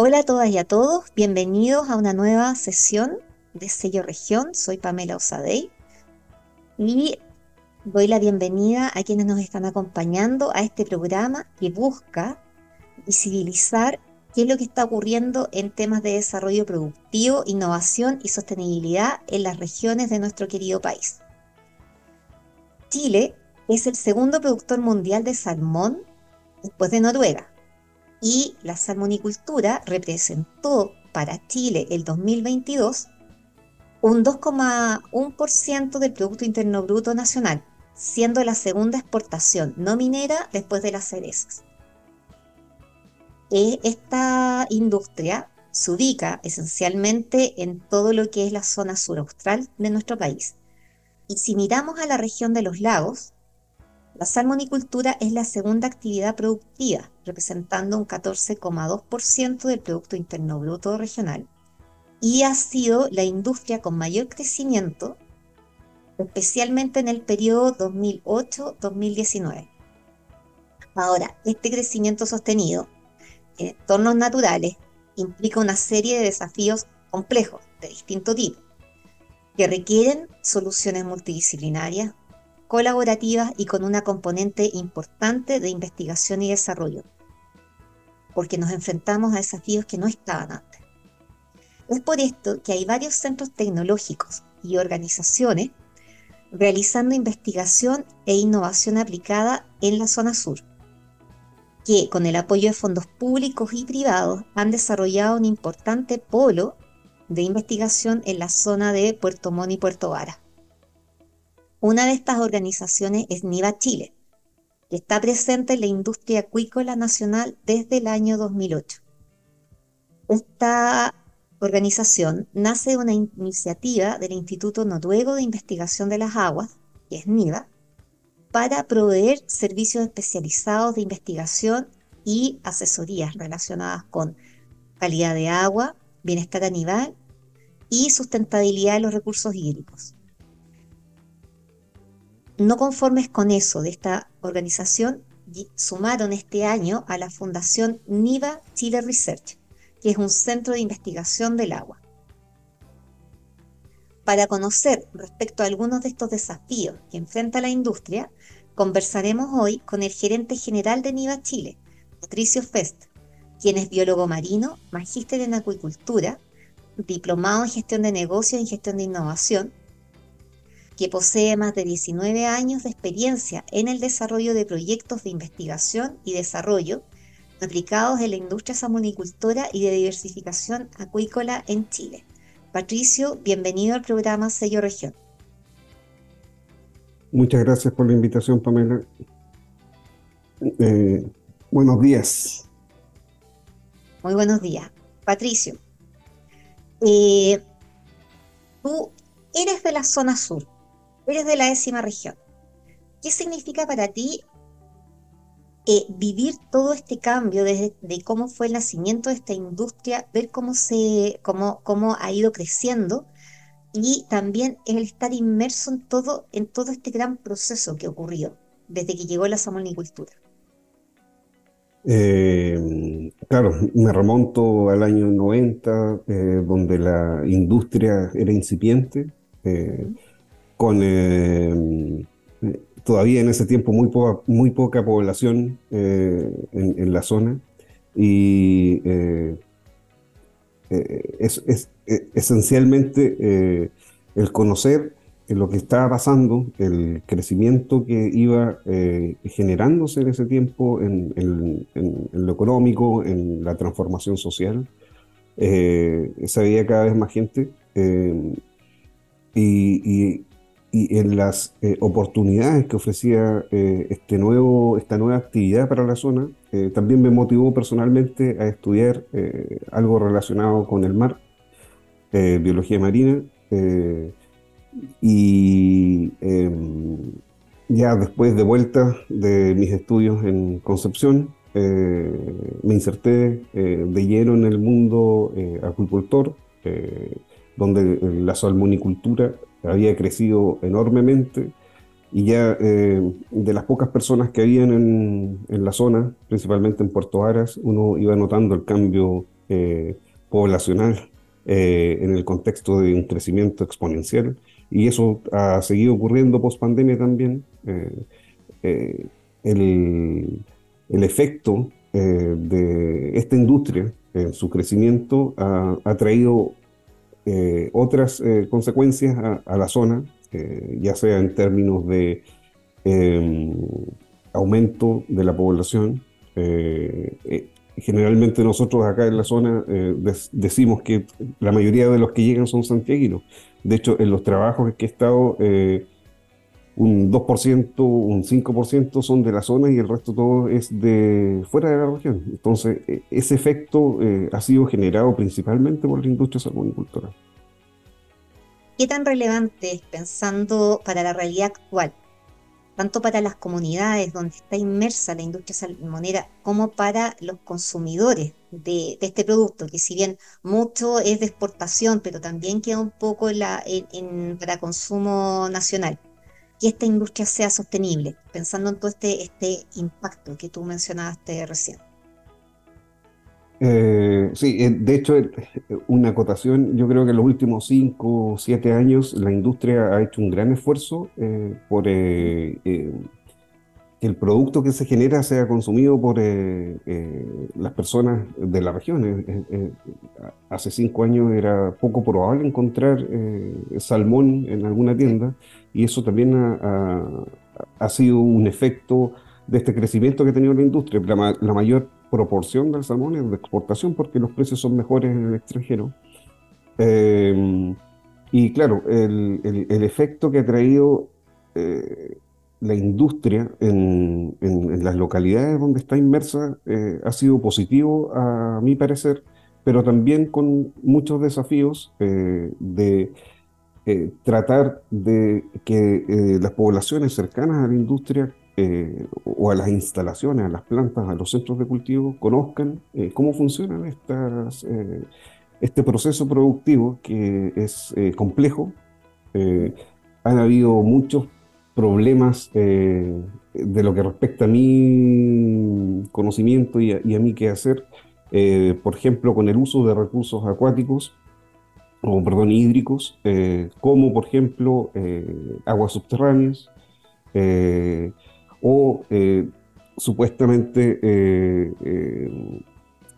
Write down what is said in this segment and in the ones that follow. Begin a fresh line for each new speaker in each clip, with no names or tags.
Hola a todas y a todos, bienvenidos a una nueva sesión de Sello Región. Soy Pamela Osadey y doy la bienvenida a quienes nos están acompañando a este programa que busca visibilizar qué es lo que está ocurriendo en temas de desarrollo productivo, innovación y sostenibilidad en las regiones de nuestro querido país. Chile es el segundo productor mundial de salmón después de Noruega y la salmonicultura representó para Chile el 2022 un 2,1% del Producto Interno Bruto Nacional, siendo la segunda exportación no minera después de las cerezas. E, esta industria se ubica esencialmente en todo lo que es la zona sur austral de nuestro país. Y si miramos a la región de los lagos, la salmonicultura es la segunda actividad productiva, representando un 14,2% del Producto Interno Bruto regional, y ha sido la industria con mayor crecimiento, especialmente en el periodo 2008-2019. Ahora, este crecimiento sostenido en entornos naturales implica una serie de desafíos complejos de distinto tipo, que requieren soluciones multidisciplinarias, colaborativas y con una componente importante de investigación y desarrollo, porque nos enfrentamos a desafíos que no estaban antes. Es por esto que hay varios centros tecnológicos y organizaciones realizando investigación e innovación aplicada en la zona sur, que con el apoyo de fondos públicos y privados han desarrollado un importante polo de investigación en la zona de Puerto Montt y Puerto Vara. Una de estas organizaciones es NIVA Chile, que está presente en la industria acuícola nacional desde el año 2008. Esta organización nace de una iniciativa del Instituto Noruego de Investigación de las Aguas, que es NIVA, para proveer servicios especializados de investigación y asesorías relacionadas con calidad de agua, bienestar animal y sustentabilidad de los recursos hídricos. No conformes con eso de esta organización, sumaron este año a la Fundación NIVA Chile Research, que es un centro de investigación del agua. Para conocer respecto a algunos de estos desafíos que enfrenta la industria, conversaremos hoy con el gerente general de NIVA Chile, Patricio Fest, quien es biólogo marino, magíster en acuicultura, diplomado en gestión de negocios y gestión de innovación, que posee más de 19 años de experiencia en el desarrollo de proyectos de investigación y desarrollo aplicados en la industria salmonicultora y de diversificación acuícola en Chile. Patricio, bienvenido al programa Sello Región.
Muchas gracias por la invitación, Pamela. Eh, buenos días.
Muy buenos días. Patricio, eh, tú eres de la zona sur, eres de la décima región. ¿Qué significa para ti eh, vivir todo este cambio desde de cómo fue el nacimiento de esta industria, ver cómo, se, cómo, cómo ha ido creciendo y también el estar inmerso en todo, en todo este gran proceso que ocurrió desde que llegó la salmonicultura?
Eh, claro, me remonto al año 90, eh, donde la industria era incipiente con eh, todavía en ese tiempo muy, poca, muy poca población eh, en, la zona y eh, es, esencialmente el conocer lo que estaba pasando, el crecimiento que iba generándose en ese tiempo en, lo económico, en la transformación social. se veía cada vez más gente y, y en las eh, oportunidades que ofrecía eh, este nuevo, esta nueva actividad para la zona, eh, también me motivó personalmente a estudiar algo relacionado con el mar, biología marina, y em, ya después de vuelta de mis estudios en Concepción, me inserté de lleno en el mundo acuicultor, donde la salmonicultura había crecido enormemente y ya eh, de las pocas personas que habían en, la zona, principalmente en Puerto Aras, uno iba notando el cambio poblacional en el contexto de un crecimiento exponencial y eso ha seguido ocurriendo post pandemia también. el, el, efecto de esta industria en su crecimiento ha, ha traído eh, otras eh, consecuencias a, la zona, eh, ya sea en términos de em, aumento de la población. generalmente nosotros acá en la zona decimos que la mayoría de los que llegan son santiaguinos. De hecho, en los trabajos que he estado, un 2%, un 5% son de la zona y el resto todo es de fuera de la región. Entonces, e, ese efecto eh, ha sido generado principalmente por la industria salmonicultora.
¿Qué tan relevante es pensando para la realidad actual, tanto para las comunidades donde está inmersa la industria salmonera como para los consumidores de, este producto, que si bien mucho es de exportación, pero también queda un poco la, para consumo nacional? Que esta industria sea sostenible, pensando en todo este, este impacto que tú mencionaste recién.
Eh, sí, eh, de hecho, eh, una acotación, yo creo que en los últimos cinco o siete años la industria ha hecho un gran esfuerzo por que el producto que se genera sea consumido por eh, eh, las personas de la región. Eh, hace cinco años era poco probable encontrar salmón en alguna tienda y eso también ha, sido un efecto de este crecimiento que ha tenido la industria. La, mayor proporción del salmón es de exportación porque los precios son mejores en el extranjero. y claro, el, el, efecto que ha traído la industria en, las localidades donde está inmersa eh, ha sido positivo a mi parecer, pero también con muchos desafíos eh, de eh, tratar de que las poblaciones cercanas a la industria o a las instalaciones, a las plantas, a los centros de cultivo, conozcan cómo funcionan este proceso productivo que es complejo. han habido muchos problemas eh, de lo que respecta a mi conocimiento y a, mí qué hacer, eh, por ejemplo, con el uso de recursos acuáticos, o perdón, hídricos, eh, como por ejemplo aguas subterráneas, o supuestamente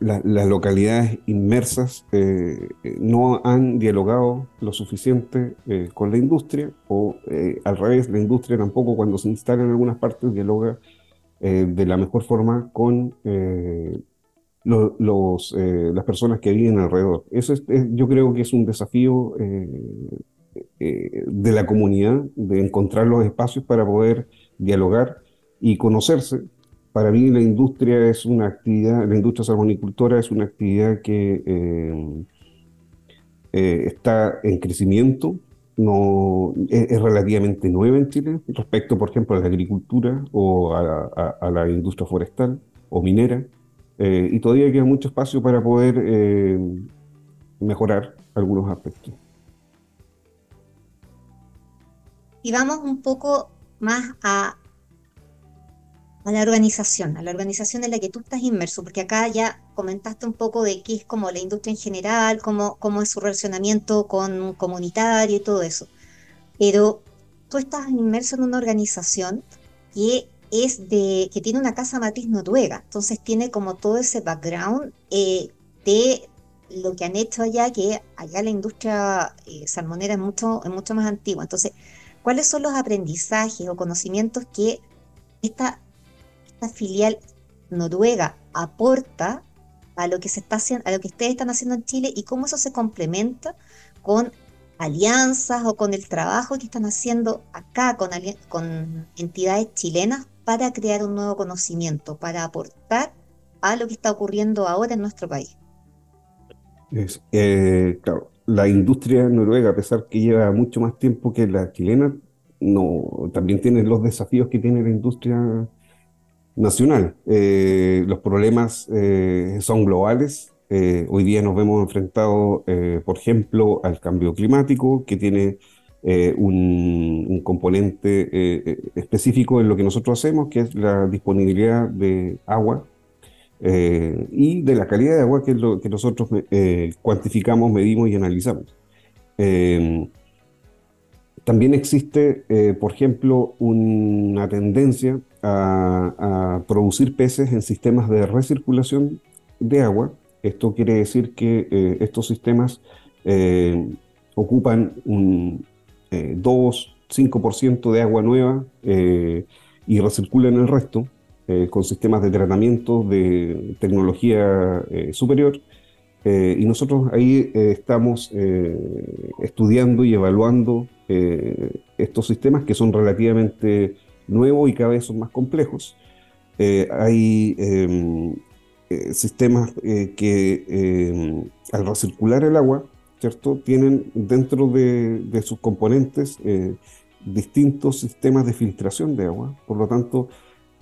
las localidades inmersas eh, eh, no han dialogado lo suficiente eh, con la industria o al revés, la industria tampoco cuando se instala en algunas partes dialoga de la mejor forma con los, las personas que viven alrededor. Eso yo creo que es un desafío de la comunidad, de encontrar los espacios para poder dialogar y conocerse para mí la industria es una actividad, la industria salmonicultora es una actividad que eh, eh, está en crecimiento, no, es, relativamente nueva en Chile respecto, por ejemplo, a la agricultura o a, la industria forestal o minera, eh, y todavía queda mucho espacio para poder mejorar algunos aspectos.
Y vamos un poco más a a la organización, a la organización en la que tú estás inmerso, porque acá ya comentaste un poco de qué es como la industria en general, cómo, cómo es su relacionamiento con un comunitario y todo eso. Pero tú estás inmerso en una organización que es de, que tiene una casa matriz noruega, entonces tiene como todo ese background eh, de lo que han hecho allá, que allá la industria eh, salmonera es mucho, es mucho más antigua. Entonces, ¿cuáles son los aprendizajes o conocimientos que esta filial noruega aporta a lo que se está haciendo, a lo que ustedes están haciendo en Chile y cómo eso se complementa con alianzas o con el trabajo que están haciendo acá con, entidades chilenas para crear un nuevo conocimiento, para aportar a lo que está ocurriendo ahora en nuestro país.
Eh, claro, la industria noruega, a pesar que lleva mucho más tiempo que la chilena, también tiene los desafíos que tiene la industria nacional. Eh, los problemas eh, son globales. Eh, hoy día nos vemos enfrentados, por ejemplo, al cambio climático, que tiene un, componente específico en lo que nosotros hacemos, que es la disponibilidad de agua. y de la calidad de agua que lo que nosotros cuantificamos, medimos y analizamos. también existe, por ejemplo, una tendencia a, producir peces en sistemas de recirculación de agua. Esto quiere decir que estos sistemas ocupan un 2, 5% de agua nueva eh, y recirculan el resto eh, con sistemas de tratamiento de tecnología eh, superior. y nosotros ahí estamos estudiando y evaluando estos sistemas que son relativamente nuevos y cada vez son más complejos. hay em, sistemas que em, al recircular el agua ¿cierto? Tienen dentro de, sus componentes eh, distintos sistemas de filtración de agua, por lo tanto,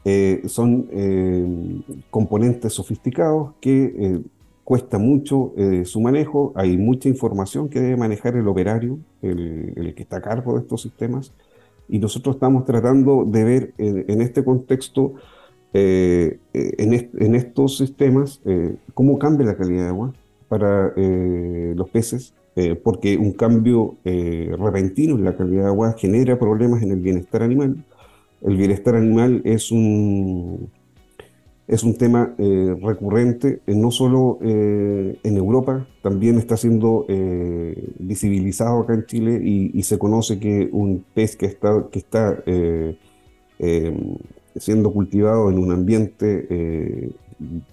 eh, son eh, componentes sofisticados que cuesta mucho su manejo, hay mucha información que debe manejar el operario, el, que está a cargo de estos sistemas, y nosotros estamos tratando de ver en, este contexto, en, en, estos sistemas, cómo cambia la calidad de agua, para eh, los peces, eh, porque un cambio eh, repentino en la calidad de agua genera problemas en el bienestar animal. El bienestar animal es un, es un tema recurrente, no solo en Europa, también está siendo visibilizado acá en Chile y, se conoce que un pez que está, que está siendo cultivado en un ambiente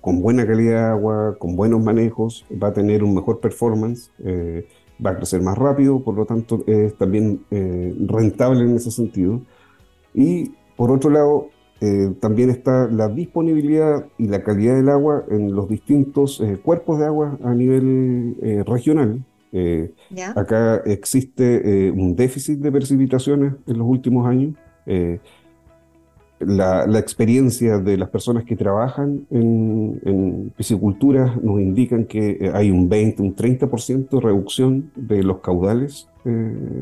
con buena calidad de agua, con buenos manejos, va a tener un mejor performance, eh, va a crecer más rápido, por lo tanto es también eh, rentable en ese sentido. Y por otro lado, eh, también está la disponibilidad y la calidad del agua en los distintos cuerpos de agua a nivel regional. Acá existe un déficit de precipitaciones en los últimos años la, experiencia de las personas que trabajan en, piscicultura nos indican que eh, hay un 20, un 30% de reducción de los caudales eh,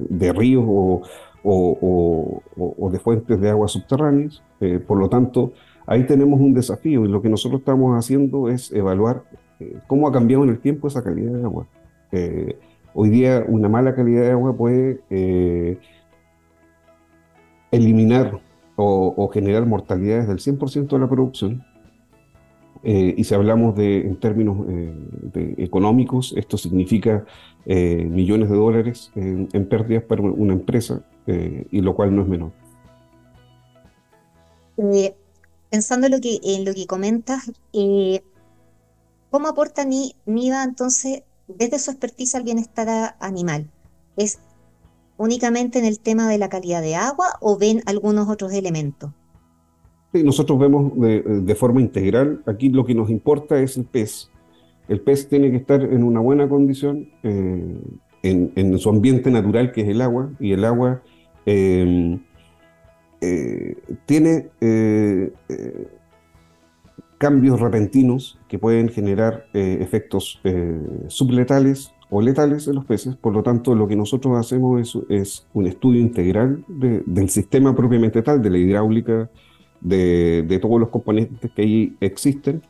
de ríos o, de fuentes de agua subterráneas. Eh, por lo tanto, ahí tenemos un desafío y lo que nosotros estamos haciendo es evaluar cómo ha cambiado en el tiempo esa calidad de agua. hoy día una mala calidad de agua puede eliminar o, generar mortalidades del 100% de la producción. Eh, y si hablamos de, en términos eh, económicos, esto significa eh, millones de dólares en, pérdidas para una empresa, y lo cual no es menor.
pensando en lo que, en lo que comentas, ¿cómo aporta NIVA entonces desde su expertise al bienestar animal? ¿Es únicamente en el tema de la calidad de agua o ven algunos otros elementos?
Sí, nosotros vemos de, forma integral. Aquí lo que nos importa es el pez. El pez tiene que estar en una buena condición eh, en, su ambiente natural, que es el agua, y el agua em, eh, tiene eh, cambios repentinos que pueden generar efectos subletales o letales en los peces. Por lo tanto, lo que nosotros hacemos es, un estudio integral del sistema propiamente tal, de la hidráulica, de, todos los componentes que ahí existen,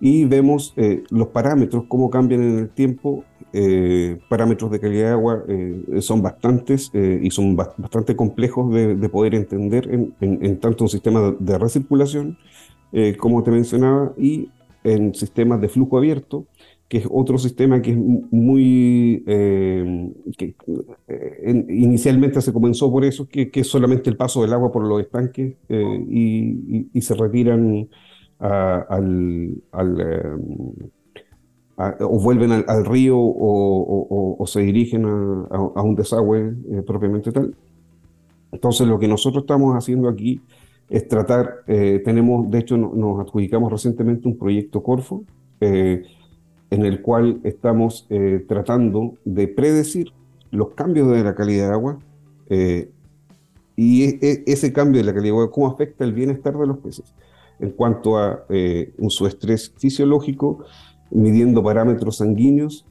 y vemos eh, los parámetros, cómo cambian en el tiempo. Eh, parámetros de calidad de agua eh, son bastantes y son bastante complejos de, poder entender en, en, tanto un sistema de recirculación, como te mencionaba, y en sistemas de flujo abierto, que es otro sistema que es muy, eh, que eh, inicialmente se comenzó por eso, que, que, es solamente el paso del agua por los estanques eh, y, se retiran al, o vuelven al, río o, se dirigen a, un desagüe propiamente tal. Entonces lo que nosotros estamos haciendo aquí es tratar, tenemos, de hecho nos adjudicamos recientemente un proyecto Corfo, en el cual estamos eh, tratando de predecir los cambios de la calidad de agua eh, y e, e, ese cambio de la calidad de agua, cómo afecta el bienestar de los peces en cuanto a eh, su estrés fisiológico, midiendo parámetros sanguíneos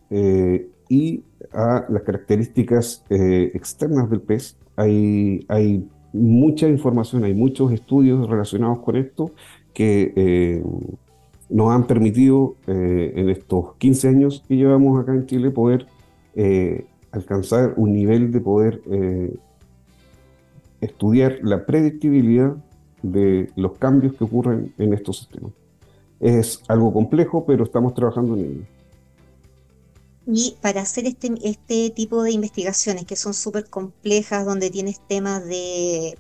y a las características externas del pez. Hay, hay mucha información, hay muchos estudios relacionados con esto que nos han permitido eh, en estos 15 años que llevamos acá en Chile poder eh, alcanzar un nivel de poder estudiar la predictibilidad de los cambios que ocurren en estos sistemas. Es algo complejo, pero estamos trabajando en ello.
Y para hacer este, este tipo de investigaciones que son súper complejas, donde tienes temas de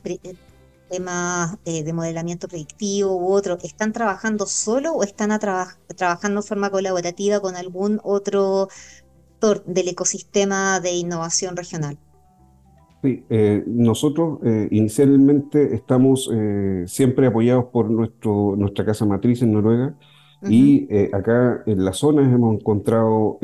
temas eh, de modelamiento predictivo u otro, ¿están trabajando solo o están trabajando de forma colaborativa con algún otro actor del ecosistema de innovación regional?
Sí, eh, nosotros eh, inicialmente estamos siempre apoyados por nuestro, nuestra casa matriz en Noruega y acá en las zonas hemos encontrado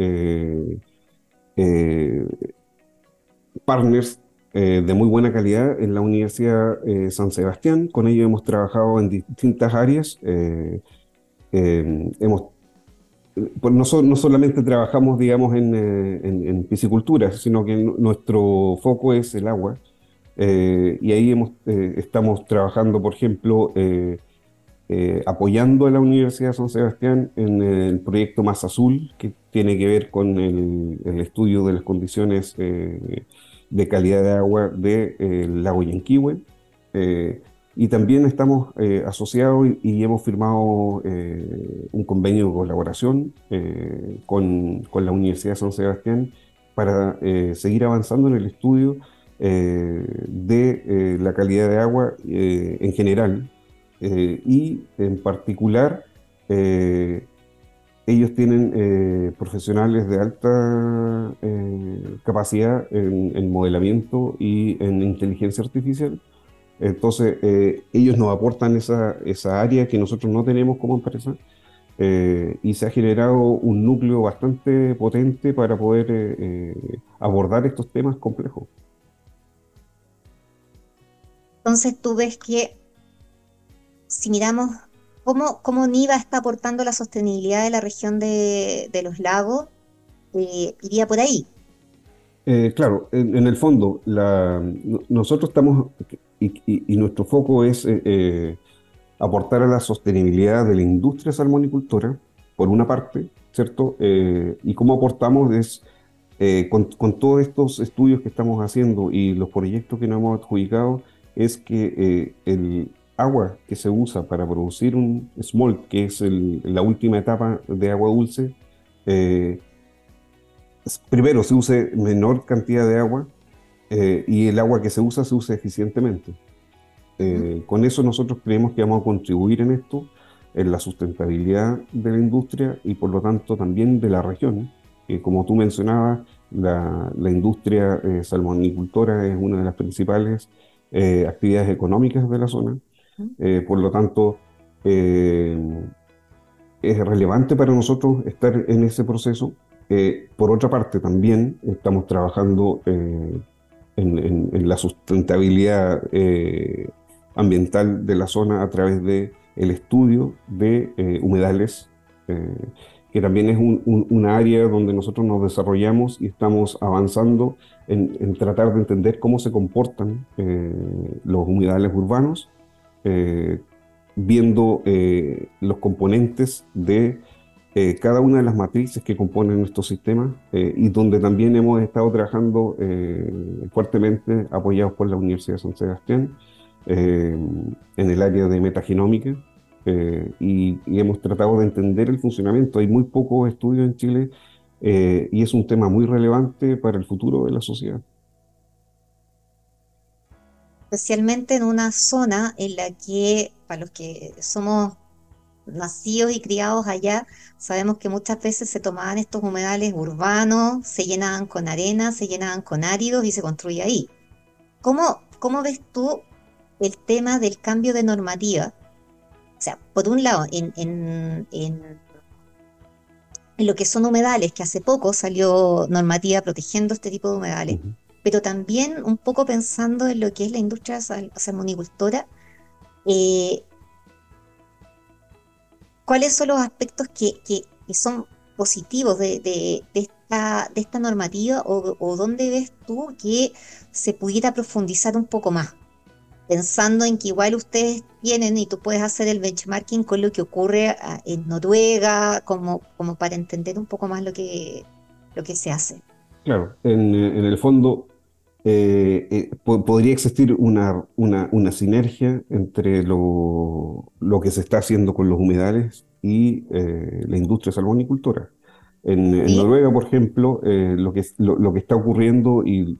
partners eh, de muy buena calidad en la Universidad eh, San Sebastián. Con ellos hemos trabajado en distintas áreas. Eh, hemos, pues no, no, solamente trabajamos, digamos, en, piscicultura, sino que nuestro foco es el agua. y ahí estamos trabajando, por ejemplo, apoyando a la Universidad San Sebastián en el proyecto Más Azul, que tiene que ver con el estudio de las condiciones de calidad de agua del de, eh, lago Yanquihue. Eh, y también estamos eh, asociados y, hemos firmado un convenio de colaboración con, con, la Universidad de San Sebastián para seguir avanzando en el estudio de la calidad de agua en general y en particular ellos tienen eh, profesionales de alta eh, capacidad en, modelamiento y en inteligencia artificial. Entonces, eh, ellos nos aportan esa, esa, área que nosotros no tenemos como empresa y se ha generado un núcleo bastante potente para poder abordar estos temas complejos.
Entonces, tú ves que si miramos ¿Cómo, cómo NIVA está aportando la sostenibilidad de la región de, los lagos? Eh, iría por ahí.
Eh, claro, en, el fondo, nosotros estamos, y, nuestro foco es eh, aportar a la sostenibilidad de la industria salmonicultora, por una parte, ¿cierto? y cómo aportamos es, con, con, todos estos estudios que estamos haciendo y los proyectos que nos hemos adjudicado, es que el, agua que se usa para producir un smolt, que es la última etapa de agua dulce, eh, primero se use menor cantidad de agua eh, y el agua que se usa se use eficientemente. Eh, con eso nosotros creemos que vamos a contribuir en esto, en la sustentabilidad de la industria y por lo tanto también de la región. que como tú mencionabas, la, la industria salmonicultora es una de las principales actividades económicas de la zona. Eh, por lo tanto, eh, es relevante para nosotros estar en ese proceso. Eh, por otra parte, también estamos trabajando en, la sustentabilidad ambiental de la zona a través del el estudio de humedales, que también es un, área donde nosotros nos desarrollamos y estamos avanzando en tratar de entender cómo se comportan los humedales urbanos eh, viendo eh, los componentes de eh, cada una de las matrices que componen estos sistemas y donde también hemos estado trabajando fuertemente apoyados por la Universidad de San Sebastián en el área de metagenómica y, y, hemos tratado de entender el funcionamiento. Hay muy pocos estudios en Chile y es un tema muy relevante para el futuro de la sociedad
especialmente en una zona en la que, para los que somos nacidos y criados allá, sabemos que muchas veces se tomaban estos humedales urbanos, se llenaban con arena, se llenaban con áridos y se construía ahí. ¿Cómo, cómo ves tú el tema del cambio de normativa? O sea, por un lado, en, en, en, lo que son humedales, que hace poco salió normativa protegiendo este tipo de humedales pero también un poco pensando en lo que es la industria salmonicultora, eh, ¿cuáles son los aspectos que, son positivos de, esta, de esta normativa o, dónde ves tú que se pudiera profundizar un poco más? pensando en que igual ustedes tienen y tú puedes hacer el benchmarking con lo que ocurre ah, en Noruega, como, como para entender un poco más lo que, lo que se hace.
Claro, en el fondo eh, eh, podría existir una, una, una, sinergia entre lo, lo, que se está haciendo con los humedales y eh, la industria salmonicultora. En, en Noruega, por ejemplo, lo, que, lo, lo, que está ocurriendo y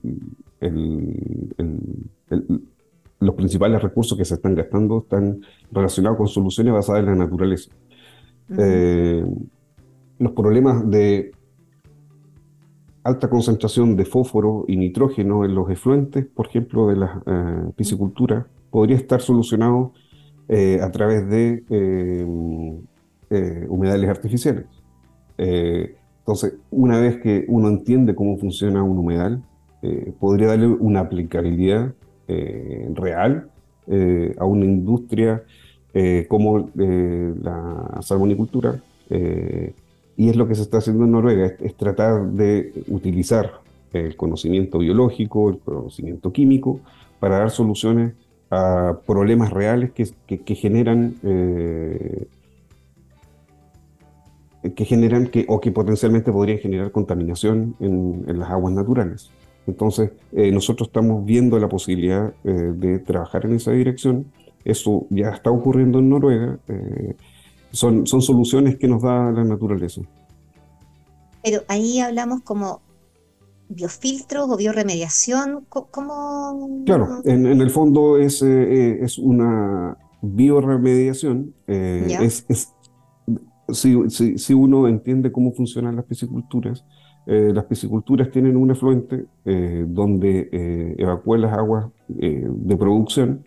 el, el, los principales recursos que se están gastando están relacionados con soluciones basadas en la naturaleza. los problemas de alta concentración de fósforo y nitrógeno en los efluentes, por ejemplo, de la eh, piscicultura, podría estar solucionado eh, a través de eh, humedales artificiales. entonces, una vez que uno entiende cómo funciona un humedal, podría darle una aplicabilidad real a una industria como la salmonicultura y es lo que se está haciendo en Noruega, es, tratar de utilizar el conocimiento biológico, el conocimiento químico, para dar soluciones a problemas reales que, que, generan eh, que generan que, o que potencialmente podrían generar contaminación en, las aguas naturales. Entonces, eh, nosotros estamos viendo la posibilidad eh, de trabajar en esa dirección. Eso ya está ocurriendo en Noruega son, son soluciones que nos da la naturaleza.
Pero ahí hablamos como biofiltros o bioremediación, ¿cómo?
Claro, en, el fondo es, eh, eh, es una bioremediación. Eh, es, es si, si, si, uno entiende cómo funcionan las pisciculturas, las pisciculturas tienen un efluente donde evacúan las aguas de producción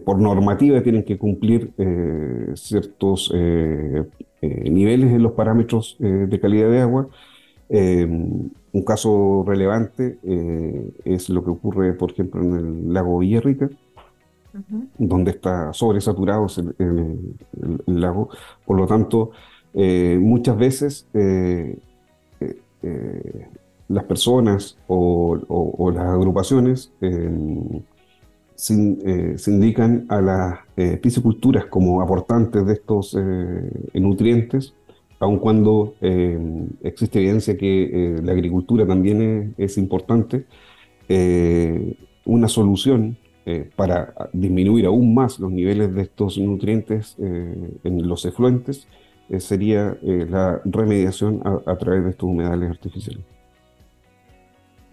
por normativa tienen que cumplir eh, ciertos eh, eh, niveles en los parámetros de calidad de agua. un caso relevante es lo que ocurre, por ejemplo, en el lago Villarrica, donde está sobresaturado el, el, lago. Por lo tanto, muchas veces las personas o las agrupaciones eh, se, indican a las eh, pisciculturas como aportantes de estos eh, nutrientes, aun cuando existe evidencia que la agricultura también es, importante, una solución para disminuir aún más los niveles de estos nutrientes en los efluentes sería la remediación a través de estos humedales artificiales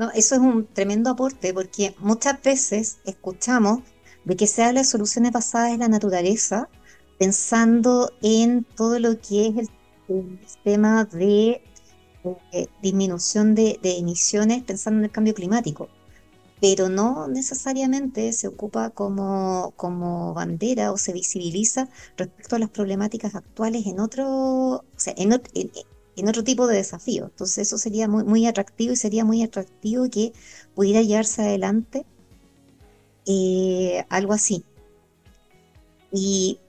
eso es un tremendo aporte porque muchas veces escuchamos de que se habla de soluciones basadas en la naturaleza pensando en todo lo que es el, sistema de eh, disminución de, emisiones, pensando en el cambio climático, pero no necesariamente se ocupa como, como bandera o se visibiliza respecto a las problemáticas actuales en otro, o sea, en, en otro tipo de desafío. Entonces eso sería muy, muy atractivo y sería muy atractivo que pudiera llevarse adelante eh, algo así. Y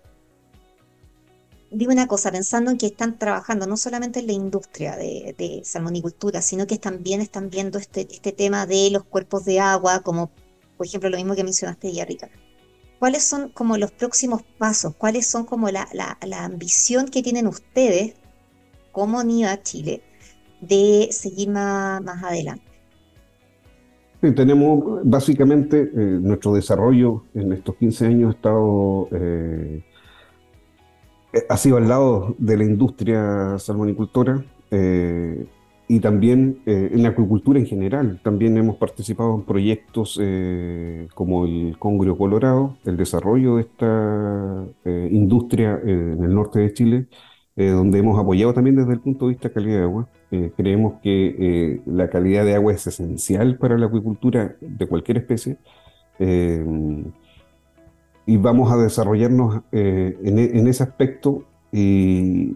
digo una cosa, pensando en que están trabajando no solamente en la industria de, salmonicultura, sino que también están viendo este, este tema de los cuerpos de agua, como por ejemplo lo mismo que mencionaste, Yarrica. ¿Cuáles son como los próximos pasos? ¿Cuáles son como la, la ambición que tienen ustedes como NIVA Chile de seguir más, adelante.
tenemos básicamente eh, nuestro desarrollo en estos 15 años ha estado eh, ha sido al lado de la industria salmonicultora eh, y también en la acuicultura en general. También hemos participado en proyectos como el Congrio Colorado, el desarrollo de esta industria en el norte de Chile eh, donde hemos apoyado también desde el punto de vista de calidad de agua. Eh, creemos que eh, la calidad de agua es esencial para la acuicultura de cualquier especie y vamos a desarrollarnos en, en, ese aspecto y,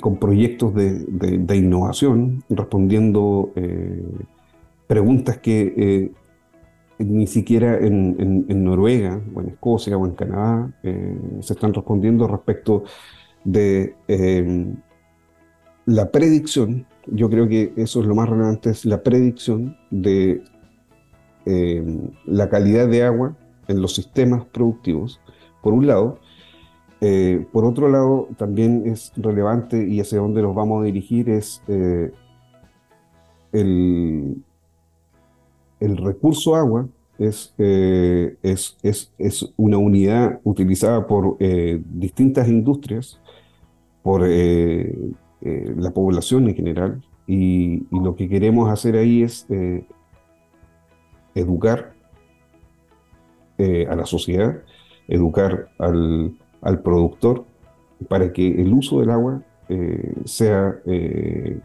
con proyectos de, innovación, respondiendo preguntas que ni siquiera en, Noruega o en Escocia o en Canadá se están respondiendo respecto de em, la predicción, yo creo que eso es lo más relevante, es la predicción de em, la calidad de agua en los sistemas productivos, por un lado. Eh, por otro lado, también es relevante y hacia donde nos vamos a dirigir es eh, el, el, recurso agua. Es, es, es, es, una unidad utilizada por distintas industrias, por la población en general, y, y, lo que queremos hacer ahí es educar eh, a la sociedad, educar al, productor para que el uso del agua eh, sea eh,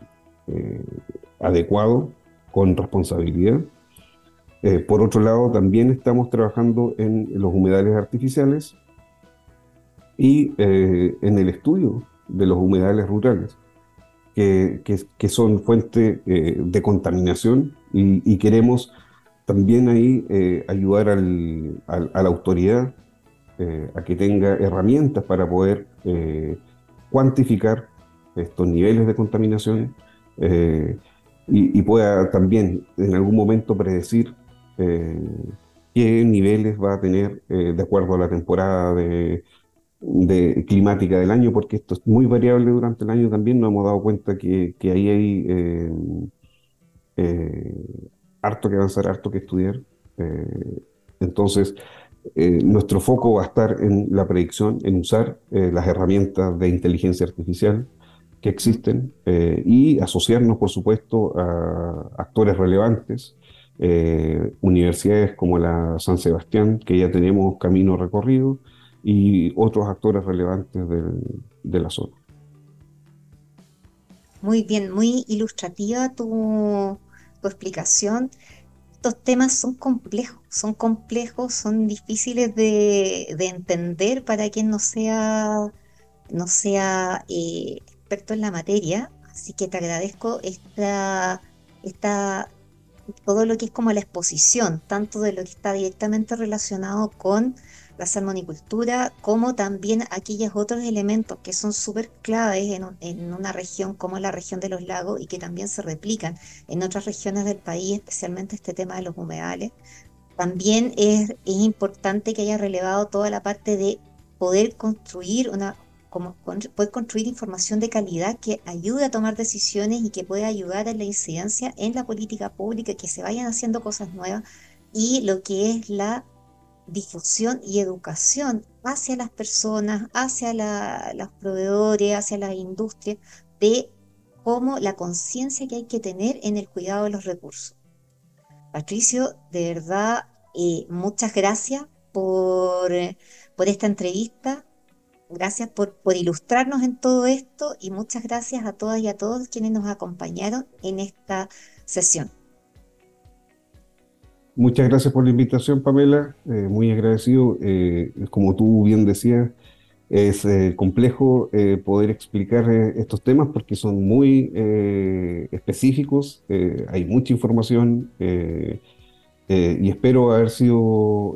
adecuado, con responsabilidad. Por otro lado, también estamos trabajando en los humedales artificiales y en el estudio de los humedales rurales, que, son fuente de contaminación y queremos también ahí eh, ayudar a la autoridad eh, a que tenga herramientas para poder eh, cuantificar estos niveles de contaminación y, pueda también en algún momento predecir qué niveles va a tener de acuerdo a la temporada de, climática del año, porque esto es muy variable durante el año también. Nos hemos dado cuenta que, ahí hay harto que avanzar, harto que estudiar. Eh, entonces, eh, nuestro foco va a estar en la predicción, en usar eh, las herramientas de inteligencia artificial que existen y asociarnos, por supuesto, a actores relevantes, universidades como la San Sebastián, que ya tenemos camino recorrido, y otros actores relevantes de la zona.
Muy bien, muy ilustrativa tu, explicación, estos temas son complejos, son complejos, son difíciles de, entender para quien no sea, no sea eh, experto en la materia. Así que te agradezco esta, esta, todo lo que es como la exposición, tanto de lo que está directamente relacionado con la salmonicultura, como también aquellos otros elementos que son súper claves en, una región como la región de los lagos y que también se replican en otras regiones del país, especialmente este tema de los humedales. También es, es importante que haya relevado toda la parte de poder construir una como poder construir información de calidad que ayude a tomar decisiones y que pueda ayudar a la incidencia en la política pública, que se vayan haciendo cosas nuevas y lo que es la difusión y educación hacia las personas, hacia los proveedores, hacia la industria, de cómo la conciencia que hay que tener en el cuidado de los recursos. Patricio, de verdad, eh, muchas gracias por, por, esta entrevista, gracias por, por ilustrarnos en todo esto y muchas gracias a todas y a todos quienes nos acompañaron en esta sesión.
Muchas gracias por la invitación, Pamela. Eh, muy agradecido. Eh, como tú bien decías, es eh, complejo poder explicar estos temas porque son muy específicos, hay mucha información y espero haber sido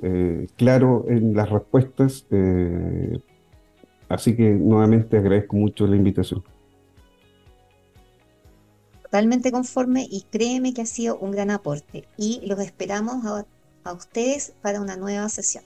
claro en las respuestas. Así que nuevamente agradezco mucho la invitación
totalmente conforme y créeme que ha sido un gran aporte y los esperamos a, a ustedes para una nueva sesión.